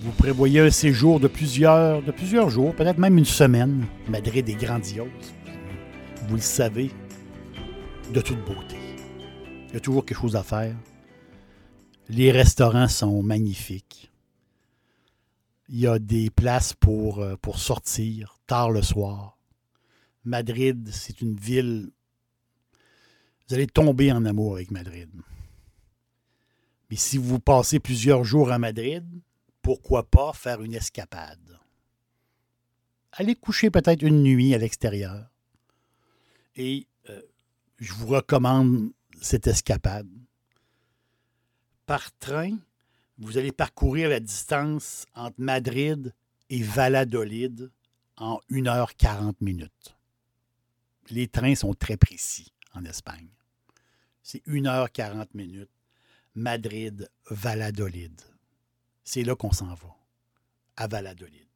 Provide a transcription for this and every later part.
Vous prévoyez un séjour de plusieurs, jours, peut-être même une semaine. Madrid est grandiose. Vous le savez, de toute beauté. Il y a toujours quelque chose à faire. Les restaurants sont magnifiques. Il y a des places pour, euh, pour sortir, tard le soir. Madrid, c'est une ville. Vous allez tomber en amour avec Madrid. Mais si vous passez plusieurs jours à Madrid, pourquoi pas faire une escapade? Allez coucher peut-être une nuit à l'extérieur. Et euh, je vous recommande cette escapade. Par train, vous allez parcourir la distance entre Madrid et Valladolid en 1h40 minutes. Les trains sont très précis en Espagne. C'est 1h40 minutes. Madrid, Valladolid. C'est là qu'on s'en va, à Valladolid.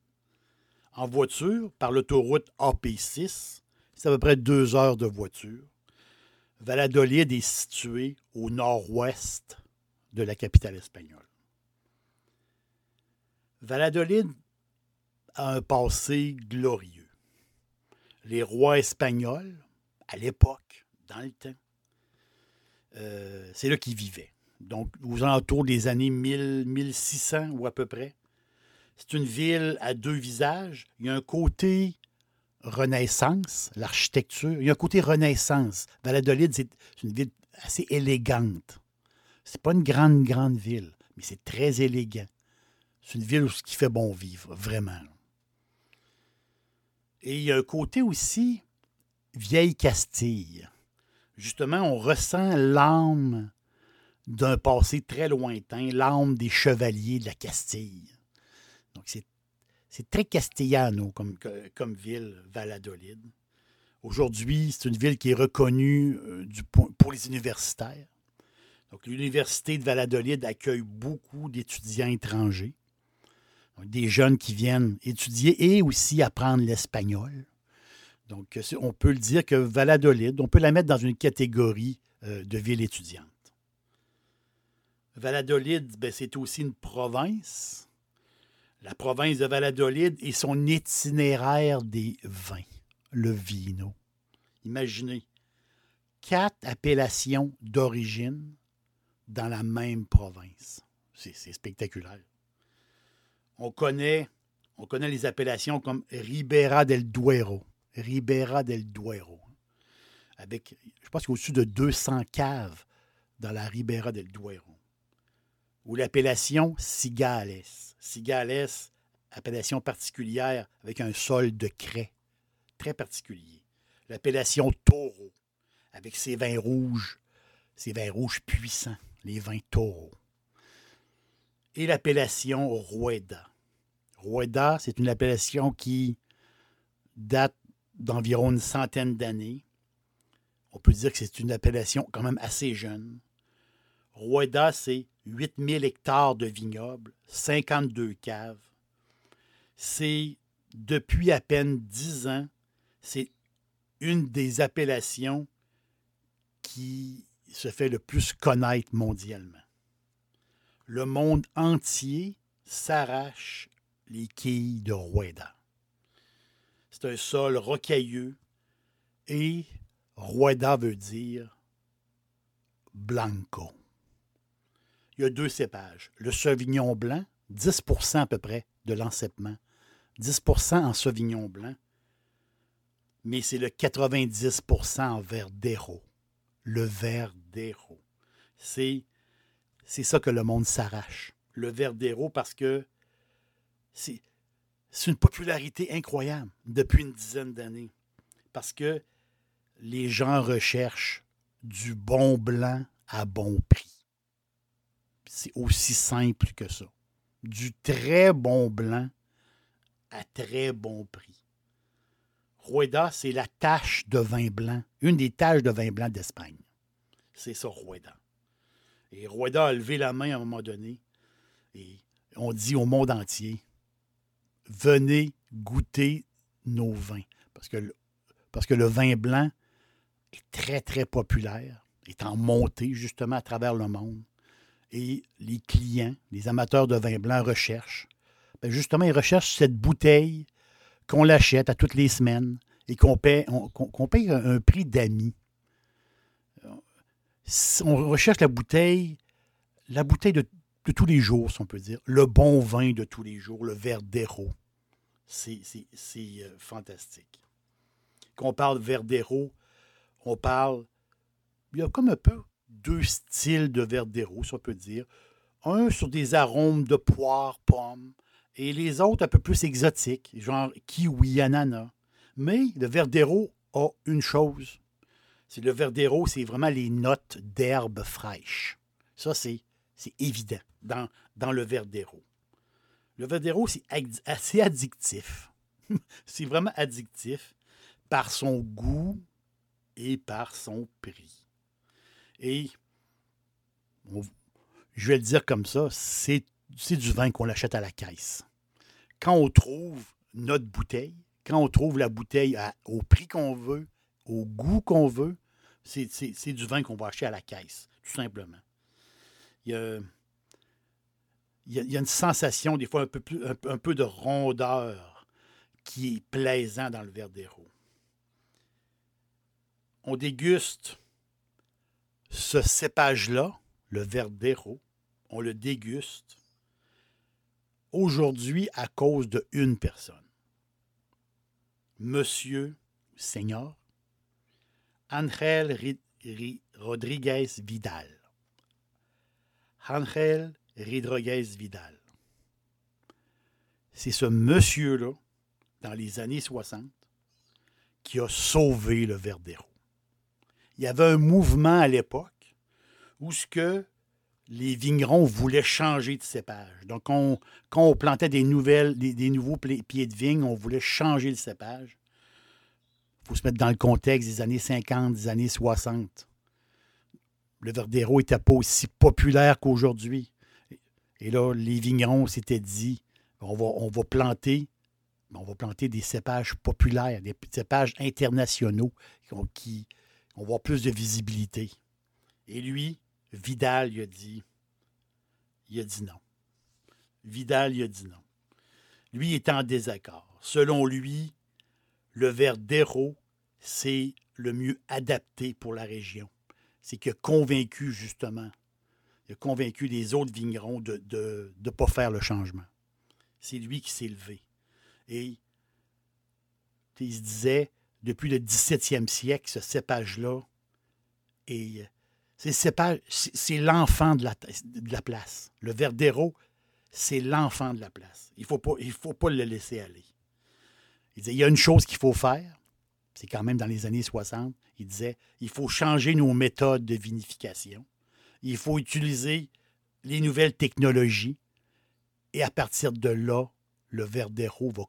En voiture, par l'autoroute AP6, c'est à peu près deux heures de voiture. Valladolid est situé au nord-ouest de la capitale espagnole. Valladolid a un passé glorieux. Les rois espagnols, à l'époque, dans le temps, euh, c'est là qu'ils vivaient. Donc, aux alentours des années 1600 ou à peu près. C'est une ville à deux visages. Il y a un côté Renaissance, l'architecture. Il y a un côté Renaissance. Valladolid, c'est une ville assez élégante. C'est pas une grande, grande ville, mais c'est très élégant. C'est une ville où ce qui fait bon vivre, vraiment. Et il y a un côté aussi vieille Castille. Justement, on ressent l'âme d'un passé très lointain, l'âme des chevaliers de la Castille. Donc, c'est très castillano comme, ville, Valladolid. Aujourd'hui, c'est une ville qui est reconnue euh, pour les universitaires. Donc, l'Université de Valladolid accueille beaucoup d'étudiants étrangers des jeunes qui viennent étudier et aussi apprendre l'espagnol. Donc, on peut le dire que Valladolid, on peut la mettre dans une catégorie euh, de ville étudiante. Valladolid, ben, c'est aussi une province. La province de Valladolid et son itinéraire des vins, le vino. Imaginez, quatre appellations d'origine dans la même province. C'est spectaculaire on connaît, on connaît les appellations comme Ribera del Duero. Ribera del Duero. Avec, je pense au-dessus de 200 caves dans la Ribera del Duero. Ou l'appellation Cigales. Cigales, appellation particulière avec un sol de craie. Très particulier. L'appellation Taureau, avec ses vins rouges, ses vins rouges puissants, les vins Taureau. Et l'appellation Rueda. Rueda, c'est une appellation qui date d'environ une centaine d'années. On peut dire que c'est une appellation quand même assez jeune. Rueda, c'est 8000 hectares de vignobles, 52 caves. C'est depuis à peine 10 ans, c'est une des appellations qui se fait le plus connaître mondialement. Le monde entier s'arrache les quilles de Rueda. C'est un sol rocailleux et Rueda veut dire blanco. Il y a deux cépages. Le Sauvignon blanc, 10% à peu près de l'enceppement. 10% en Sauvignon blanc, mais c'est le 90% en Verdero. Le Verdero. C'est, c'est ça que le monde s'arrache. Le Verdero parce que c'est, c'est une popularité incroyable depuis une dizaine d'années. Parce que les gens recherchent du bon blanc à bon prix. C'est aussi simple que ça. Du très bon blanc à très bon prix. Rueda, c'est la tache de vin blanc, une des taches de vin blanc d'Espagne. C'est ça, Rueda. Et Rueda a levé la main à un moment donné et on dit au monde entier venez goûter nos vins. Parce que, parce que le vin blanc est très, très populaire, est en montée justement à travers le monde. Et les clients, les amateurs de vin blanc recherchent. Ben, justement, ils recherchent cette bouteille qu'on l'achète à toutes les semaines et qu'on paye, un, prix d'amis. On recherche la bouteille, la bouteille de, tous les jours, si on peut dire, le bon vin de tous les jours, le Verdero. C'est euh, fantastique. Quand on parle Verdero, on parle. Il y a comme un peu deux styles de Verdero, si on peut dire. Un sur des arômes de poire, pomme, et les autres un peu plus exotiques, genre kiwi, ananas. Mais le Verdero a une chose. C'est le Verdero, c'est vraiment les notes d'herbe fraîche. Ça, c'est, évident dans, dans le Verdero. Le Verdero, c'est assez addictif. c'est vraiment addictif par son goût et par son prix. Et je vais le dire comme ça, c'est du vin qu'on achète à la caisse. Quand on trouve notre bouteille, quand on trouve la bouteille au prix qu'on veut, au goût qu'on veut, c'est du vin qu'on va acheter à la caisse, tout simplement. Il y a, une sensation, des fois, un peu, un, peu de rondeur qui est plaisant dans le Verdero. On déguste ce cépage-là, le Verdero, on le déguste aujourd'hui à cause de une personne. Monsieur, Seigneur, Angel Rodriguez Vidal. Angel Rodriguez Vidal. C'est ce monsieur-là, dans les années 60, qui a sauvé le Verdero. Il y avait un mouvement à l'époque où ce que les vignerons voulaient changer de cépage. Donc, quand on plantait des, nouvelles, des, nouveaux pieds de vigne, on voulait changer le cépage. Il faut se mettre dans le contexte des années 50, des années 60. Le Verdero n'était pas aussi populaire qu'aujourd'hui. Et là, les vignerons s'étaient dit on va, planter on va planter des cépages populaires, des cépages internationaux qui vont avoir plus de visibilité. Et lui, Vidal, il a dit, il a dit non. Vidal, il a dit non. Lui est en désaccord. Selon lui, le Verdero, c'est le mieux adapté pour la région. C'est qu'il a convaincu, justement, il a convaincu les autres vignerons de ne de, pas faire le changement. C'est lui qui s'est levé. Et il se disait, depuis le 17e siècle, ce cépage-là est c'est l'enfant de la, place. Le Verdero, c'est l'enfant de la place. Il ne faut, pas, faut pas le laisser aller. Il disait, il y a une chose qu'il faut faire, c'est quand même dans les années 60, il disait, il faut changer nos méthodes de vinification. Il faut utiliser les nouvelles technologies. Et à partir de là, le Verdero va,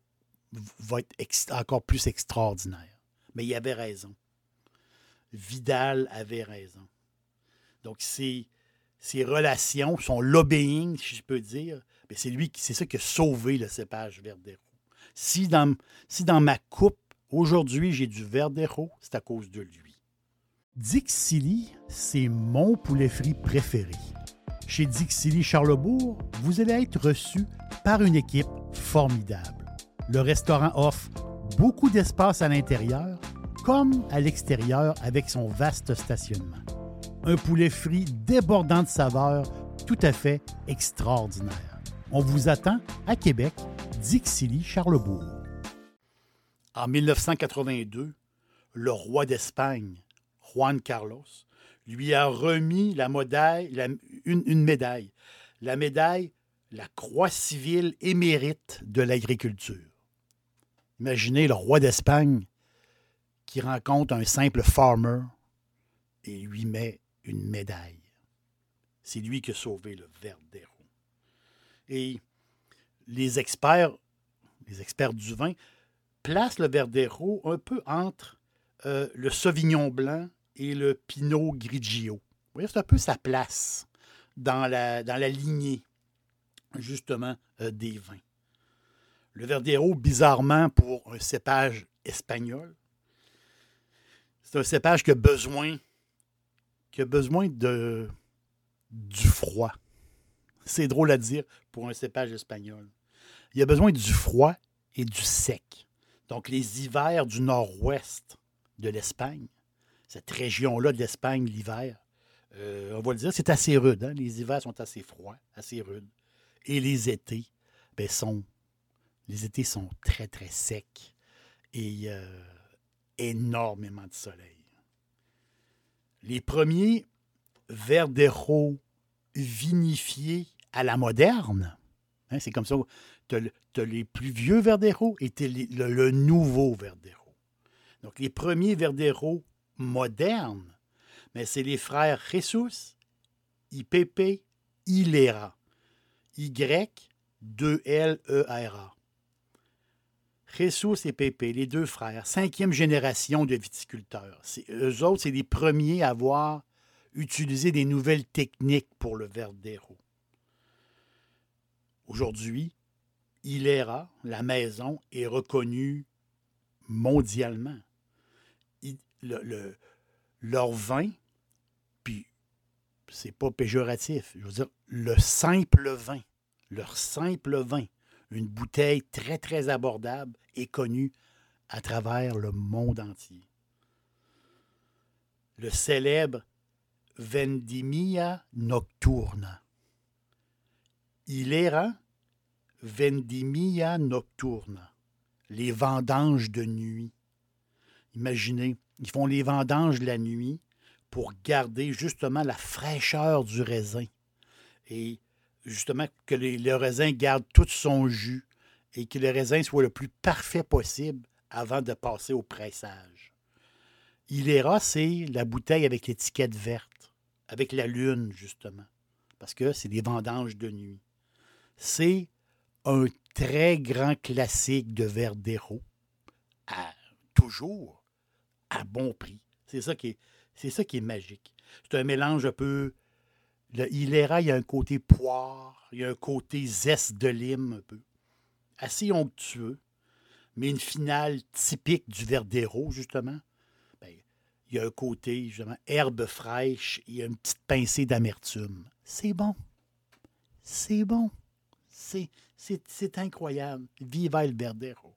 va être encore plus extraordinaire. Mais il avait raison. Vidal avait raison. Donc, ses relations, son lobbying, si je peux dire, c'est lui, c'est ça qui a sauvé le cépage Verdero. Si dans, si dans ma coupe, aujourd'hui, j'ai du Verdero, c'est à cause de lui. Dixili, c'est mon poulet frit préféré. Chez Dixili Charlebourg, vous allez être reçu par une équipe formidable. Le restaurant offre beaucoup d'espace à l'intérieur comme à l'extérieur avec son vaste stationnement. Un poulet frit débordant de saveurs tout à fait extraordinaire. On vous attend à Québec, Dixilly, Charlebourg. En 1982, le roi d'Espagne, Juan Carlos, lui a remis la une, une médaille. La médaille, la Croix civile émérite de l'agriculture. Imaginez le roi d'Espagne qui rencontre un simple farmer et lui met une médaille. C'est lui qui a sauvé le Verdero. Et les experts, les experts du vin, placent le Verdero un peu entre euh, le Sauvignon blanc et le Pinot Grigio. C'est un peu sa place dans la, dans la lignée, justement, euh, des vins. Le Verdero, bizarrement, pour un cépage espagnol, c'est un cépage qui a besoin, qui a besoin de, du froid. C'est drôle à dire pour un cépage espagnol. Il a besoin du froid et du sec. Donc, les hivers du nord-ouest de l'Espagne, cette région-là de l'Espagne, l'hiver, euh, on va le dire, c'est assez rude. Hein? Les hivers sont assez froids, assez rudes. Et les étés, ben, sont, les étés sont très, très secs. Et euh, énormément de soleil. Les premiers Verdero vinifiés à la moderne, hein, c'est comme ça, tu as, les plus vieux Verdero et le, le, nouveau Verdero. Donc, les premiers Verdero modernes, mais c'est les frères Jesus, IPP, Ilera. Y, 2L-E-R-A. Jesus et Pépé, les deux frères, cinquième génération de viticulteurs. Eux autres, c'est les premiers à avoir utilisé des nouvelles techniques pour le verdero. Aujourd'hui, Hilera, la maison, est reconnue mondialement. leur vin, puis c'est pas péjoratif, je veux dire, le simple vin, leur simple vin, une bouteille très, très abordable et connue à travers le monde entier. Le célèbre Vendimia Nocturna. Hilera Vendimia Nocturna. Les vendanges de nuit. Imaginez, ils font les vendanges la nuit pour garder justement la fraîcheur du raisin. Et justement que le raisin garde tout son jus et que le raisin soit le plus parfait possible avant de passer au pressage. Ilera, c'est la bouteille avec l'étiquette verte, avec la lune, justement, parce que c'est des vendanges de nuit. C'est un très grand classique de Verdero, à, toujours à bon prix. C'est ça qui est magique. C'est un mélange un peu le Hilera, il y a un côté poire, il y a un côté zeste de lime un peu. Assez onctueux, mais une finale typique du Verdero, justement. Ben, il y a un côté, justement, herbe fraîche, il y a une petite pincée d'amertume. C'est bon. C'est bon. C'est, incroyable. Viva il Verdero.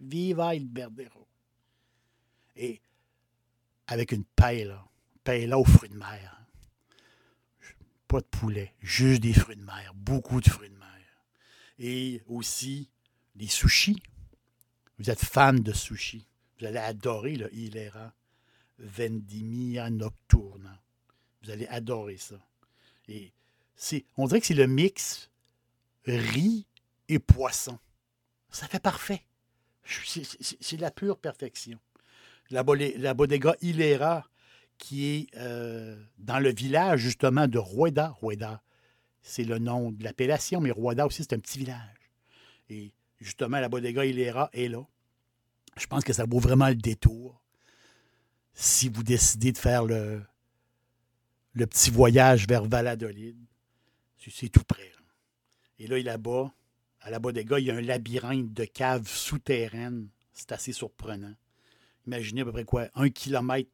Viva il Verdero. Et avec une paille, paille là aux fruits de mer pas de poulet, juste des fruits de mer, beaucoup de fruits de mer. Et aussi des sushis. Vous êtes fan de sushis. Vous allez adorer le Hilera Vendimia Nocturna. Vous allez adorer ça. Et on dirait que c'est le mix riz et poisson. Ça fait parfait. C'est, la pure perfection. La, la bodega Hilera qui est euh, dans le village justement de Rueda. Rueda, c'est le nom de l'appellation, mais Rueda aussi, c'est un petit village. Et justement, la Bodega Hilera est là. Je pense que ça vaut vraiment le détour si vous décidez de faire le, le petit voyage vers Valladolid. C'est tout près. Et là, là-bas, à la Bodega, il y a un labyrinthe de caves souterraines. C'est assez surprenant. Imaginez à peu près quoi? Un kilomètre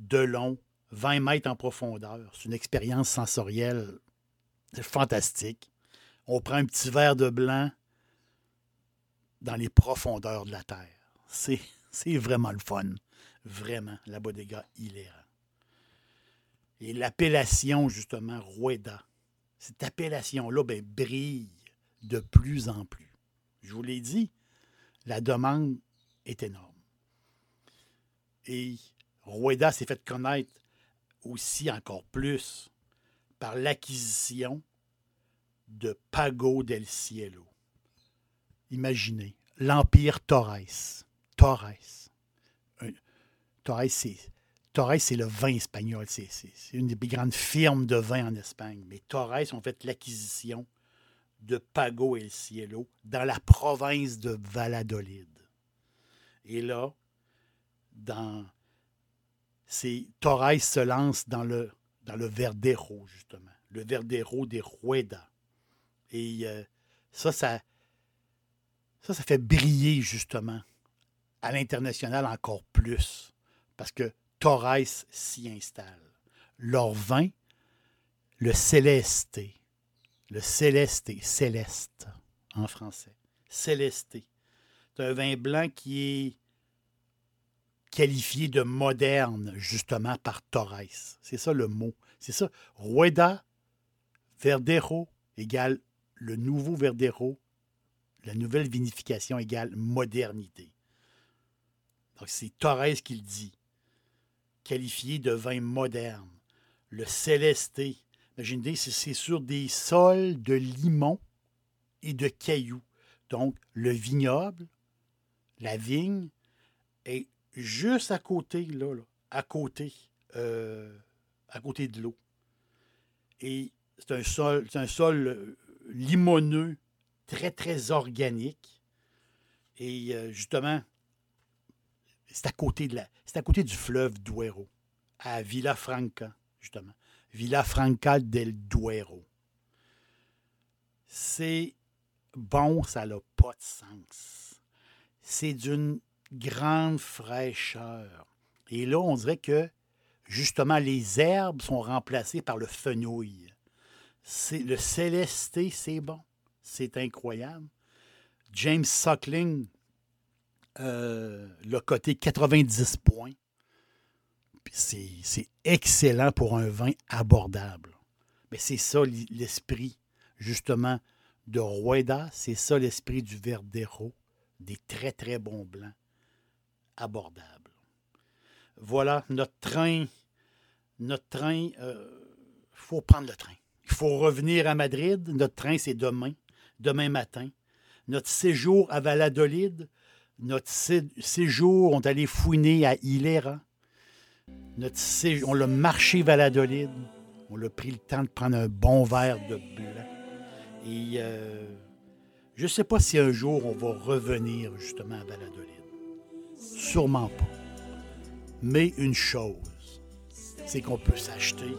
de long, 20 mètres en profondeur. C'est une expérience sensorielle fantastique. On prend un petit verre de blanc dans les profondeurs de la Terre. C'est, vraiment le fun. Vraiment, la bodega hilarant. Et l'appellation, justement, Rueda, cette appellation-là ben, brille de plus en plus. Je vous l'ai dit, la demande est énorme. Et Rueda s'est fait connaître aussi encore plus par l'acquisition de Pago del Cielo. Imaginez, l'Empire Torres. Torres. Torres, c'est, le vin espagnol. C'est, une des plus grandes firmes de vin en Espagne. Mais Torres ont fait l'acquisition de Pago el Cielo dans la province de Valladolid. Et là, dans c'est Torres se lance dans le, dans le Verdero, justement. Le Verdero des Rueda. Et euh, ça, ça, ça, ça fait briller, justement, à l'international encore plus. Parce que Torres s'y installe. Leur vin, le Céleste, le Céleste, Céleste en français, Céleste. C'est un vin blanc qui est qualifié de moderne, justement, par Torres. C'est ça le mot. C'est ça. Rueda Verdero égale le nouveau Verdero, la nouvelle vinification égale modernité. Donc, c'est Torres qui le dit. Qualifié de vin moderne. Le Céleste. Imaginez, c'est sur des sols de limon et de cailloux. Donc, le vignoble, la vigne, est juste à côté, là, à côté, euh, à côté de l'eau. Et c'est un sol, c'est un sol euh, limoneux, très, très organique. Et euh, justement, c'est à côté de la, c'est à côté du fleuve Duero, à Villafranca, justement. Villafranca del Duero. C'est bon, ça n'a pas de sens. C'est d'une grande fraîcheur. Et là, on dirait que justement les herbes sont remplacées par le fenouil. Le célesté, c'est bon. C'est incroyable. James Suckling, euh, le côté 90 points. C'est, c'est excellent pour un vin abordable. Mais c'est ça l'esprit, justement, de Rueda. C'est ça l'esprit du Verdero, des très, très bons blancs Voilà, notre train, notre train, il euh, faut prendre le train. Il faut revenir à Madrid. Notre train, c'est demain, demain matin. Notre séjour à Valladolid, notre séjour, on est allé fouiner à Hilera. Notre on l'a marché Valladolid. On a pris le temps de prendre un bon verre de blanc. Et euh, je ne sais pas si un jour on va revenir justement à Valladolid. Sûrement pas. Mais une chose, c'est qu'on peut s'acheter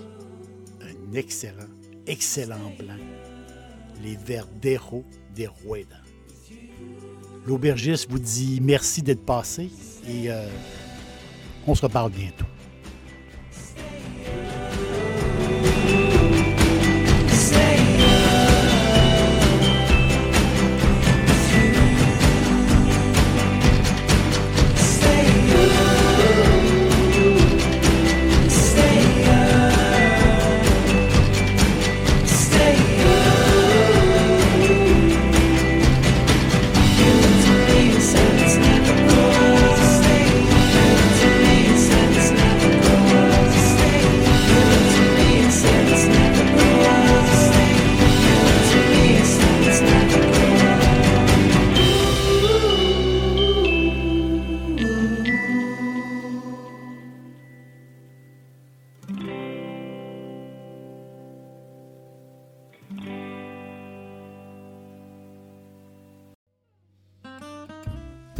un excellent, excellent blanc, les Verdero des Rueda. L'aubergiste vous dit merci d'être passé et euh, on se reparle bientôt.